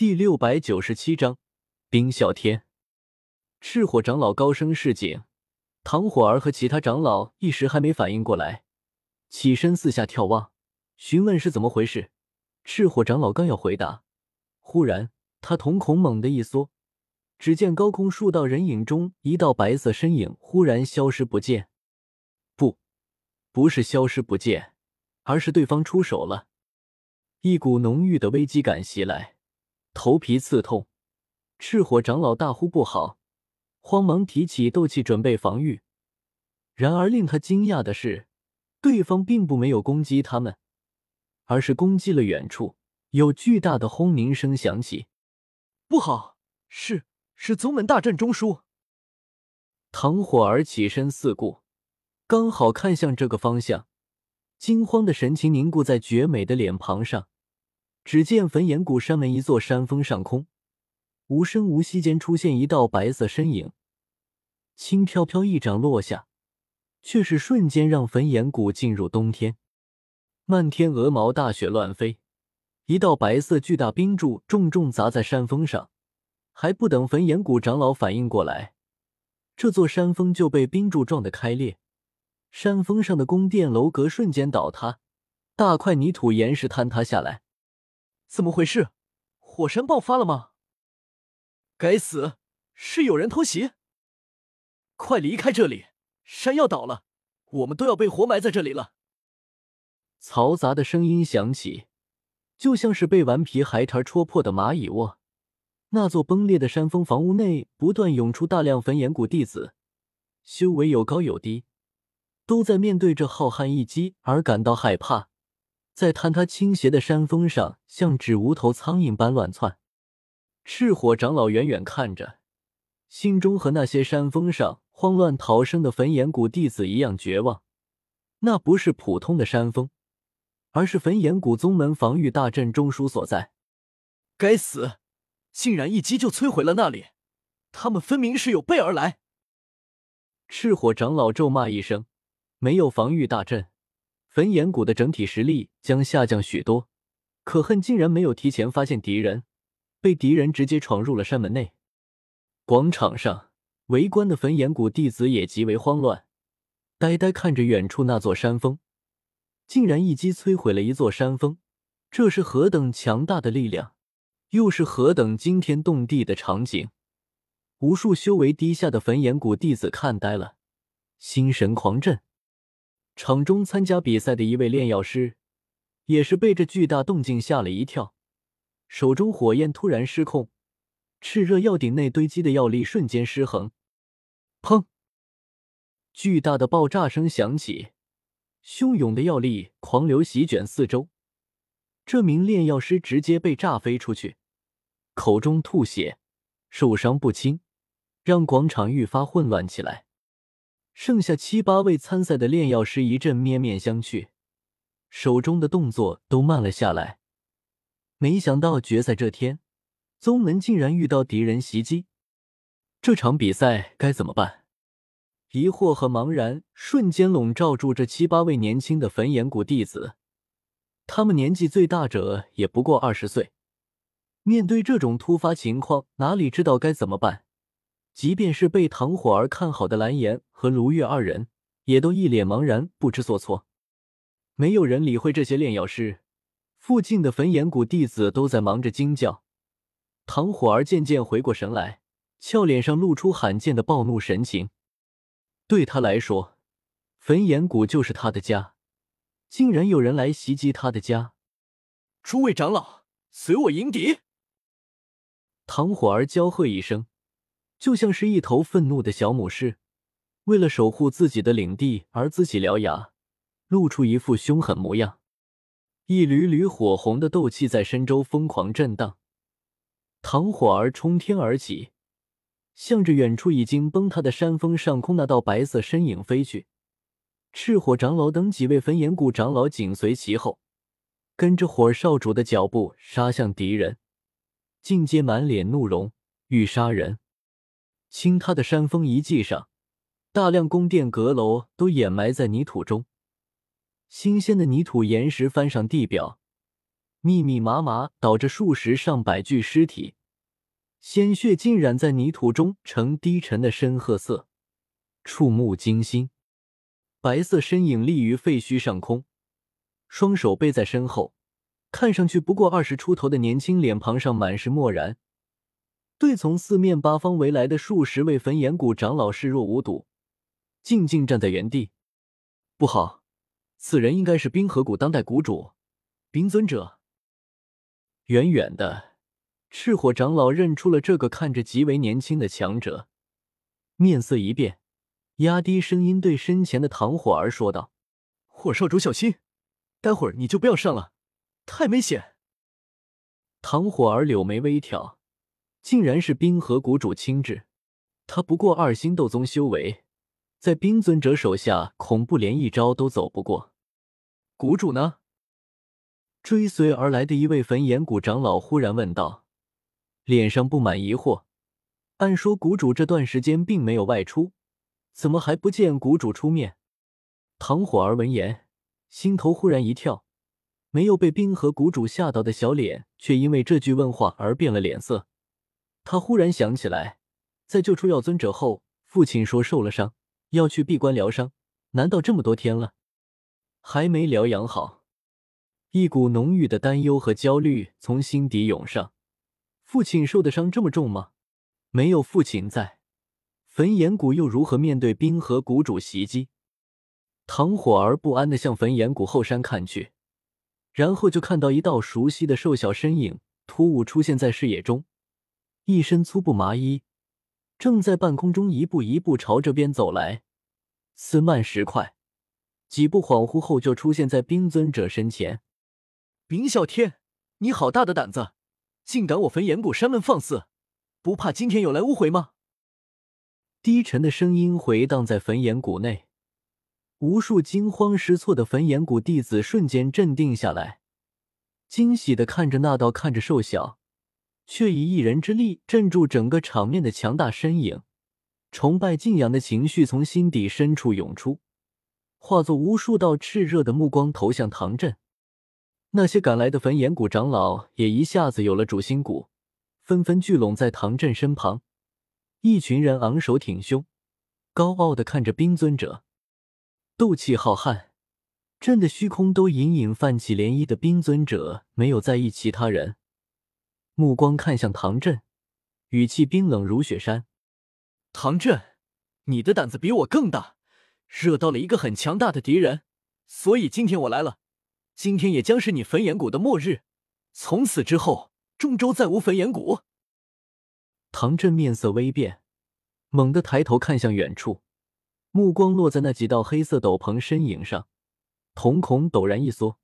第六百九十七章冰啸天。赤火长老高声示警，唐火儿和其他长老一时还没反应过来，起身四下眺望，询问是怎么回事。赤火长老刚要回答，忽然他瞳孔猛地一缩，只见高空数道人影中，一道白色身影忽然消失不见。不，不是消失不见，而是对方出手了。一股浓郁的危机感袭来。头皮刺痛，赤火长老大呼不好，慌忙提起斗气准备防御。然而令他惊讶的是，对方并不没有攻击他们，而是攻击了远处，有巨大的轰鸣声响起。不好，是是宗门大阵中枢。唐火儿起身四顾，刚好看向这个方向，惊慌的神情凝固在绝美的脸庞上。只见焚炎谷山门一座山峰上空，无声无息间出现一道白色身影，轻飘飘一掌落下，却是瞬间让焚炎谷进入冬天。漫天鹅毛大雪乱飞，一道白色巨大冰柱重重砸在山峰上，还不等焚炎谷长老反应过来，这座山峰就被冰柱撞得开裂，山峰上的宫殿楼阁瞬间倒塌，大块泥土岩石坍塌下来。怎么回事？火山爆发了吗？该死，是有人偷袭！快离开这里，山要倒了，我们都要被活埋在这里了！嘈杂的声音响起，就像是被顽皮海苔戳破的蚂蚁窝。那座崩裂的山峰房屋内，不断涌出大量焚炎谷弟子，修为有高有低，都在面对这浩瀚一击而感到害怕。在坍塌倾斜的山峰上，像纸无头苍蝇般乱窜。赤火长老远远看着，心中和那些山峰上慌乱逃生的焚炎谷弟子一样绝望。那不是普通的山峰，而是焚炎谷宗门防御大阵中枢所在。该死，竟然一击就摧毁了那里！他们分明是有备而来。赤火长老咒骂一声：“没有防御大阵。”焚炎谷的整体实力将下降许多，可恨竟然没有提前发现敌人，被敌人直接闯入了山门内。广场上围观的焚炎谷弟子也极为慌乱，呆呆看着远处那座山峰，竟然一击摧毁了一座山峰，这是何等强大的力量，又是何等惊天动地的场景！无数修为低下的焚炎谷弟子看呆了，心神狂震。场中参加比赛的一位炼药师，也是被这巨大动静吓了一跳，手中火焰突然失控，炽热药鼎内堆积的药力瞬间失衡，砰！巨大的爆炸声响起，汹涌的药力狂流席卷四周，这名炼药师直接被炸飞出去，口中吐血，受伤不轻，让广场愈发混乱起来。剩下七八位参赛的炼药师一阵面面相觑，手中的动作都慢了下来。没想到决赛这天，宗门竟然遇到敌人袭击，这场比赛该怎么办？疑惑和茫然瞬间笼罩住这七八位年轻的焚炎谷弟子，他们年纪最大者也不过二十岁，面对这种突发情况，哪里知道该怎么办？即便是被唐火儿看好的蓝颜和卢月二人，也都一脸茫然，不知所措。没有人理会这些炼药师，附近的焚炎谷弟子都在忙着惊叫。唐火儿渐渐回过神来，俏脸上露出罕见的暴怒神情。对他来说，焚炎谷就是他的家，竟然有人来袭击他的家！诸位长老，随我迎敌！唐火儿娇喝一声。就像是一头愤怒的小母狮，为了守护自己的领地而自己獠牙，露出一副凶狠模样。一缕缕火红的斗气在身周疯狂震荡，唐火儿冲天而起，向着远处已经崩塌的山峰上空那道白色身影飞去。赤火长老等几位焚炎谷长老紧随其后，跟着火少主的脚步杀向敌人，尽皆满脸怒容，欲杀人。倾塌的山峰遗迹上，大量宫殿阁楼都掩埋在泥土中。新鲜的泥土岩石翻上地表，密密麻麻倒着数十上百具尸体，鲜血浸染在泥土中，呈低沉的深褐色，触目惊心。白色身影立于废墟上空，双手背在身后，看上去不过二十出头的年轻脸庞上满是漠然，对从四面八方围来的数十位焚炎谷长老视若无睹，静静站在原地。不好，此人应该是冰河谷当代谷主冰尊者。远远的，赤火长老认出了这个看着极为年轻的强者，面色一变，压低声音对身前的唐火儿说道：“火少主小心，待会儿你就不要上了，太危险。”唐火儿柳眉微挑，竟然是冰河谷主亲至。他不过二星斗宗修为，在冰尊者手下，恐怖连一招都走不过。谷主呢？追随而来的一位焚炎谷长老忽然问道，脸上布满疑惑。按说谷主这段时间并没有外出，怎么还不见谷主出面？唐火儿闻言，心头忽然一跳，没有被冰河谷主吓到的小脸，却因为这句问话而变了脸色。他忽然想起来，在救出药尊者后，父亲说受了伤，要去闭关疗伤。难道这么多天了，还没疗养好？一股浓郁的担忧和焦虑从心底涌上。父亲受的伤这么重吗？没有父亲在，焚炎谷又如何面对冰河谷主袭击？唐火儿不安的向焚炎谷后山看去，然后就看到一道熟悉的瘦小身影突兀出现在视野中，一身粗布麻衣，正在半空中一步一步朝这边走来，似慢时快，几步恍惚后就出现在冰尊者身前。冰啸天，你好大的胆子，竟敢我焚炎谷山门放肆，不怕今天有来无回吗？低沉的声音回荡在焚炎谷内，无数惊慌失措的焚炎谷弟子瞬间镇定下来，惊喜的看着那道看着瘦小，却以一人之力镇住整个场面的强大身影，崇拜敬仰的情绪从心底深处涌出，化作无数道炽热的目光投向唐振。那些赶来的焚炎谷长老也一下子有了主心骨，纷纷聚拢在唐振身旁。一群人昂首挺胸，高傲的看着冰尊者，斗气浩瀚，震得虚空都隐隐泛起涟漪的冰尊者没有在意其他人，目光看向唐振，语气冰冷如雪山：“唐振，你的胆子比我更大，惹到了一个很强大的敌人，所以今天我来了。”今天也将是你焚炎谷的末日，从此之后，中州再无焚炎谷。唐振面色微变，猛地抬头看向远处，目光落在那几道黑色斗篷身影上，瞳孔陡然一缩，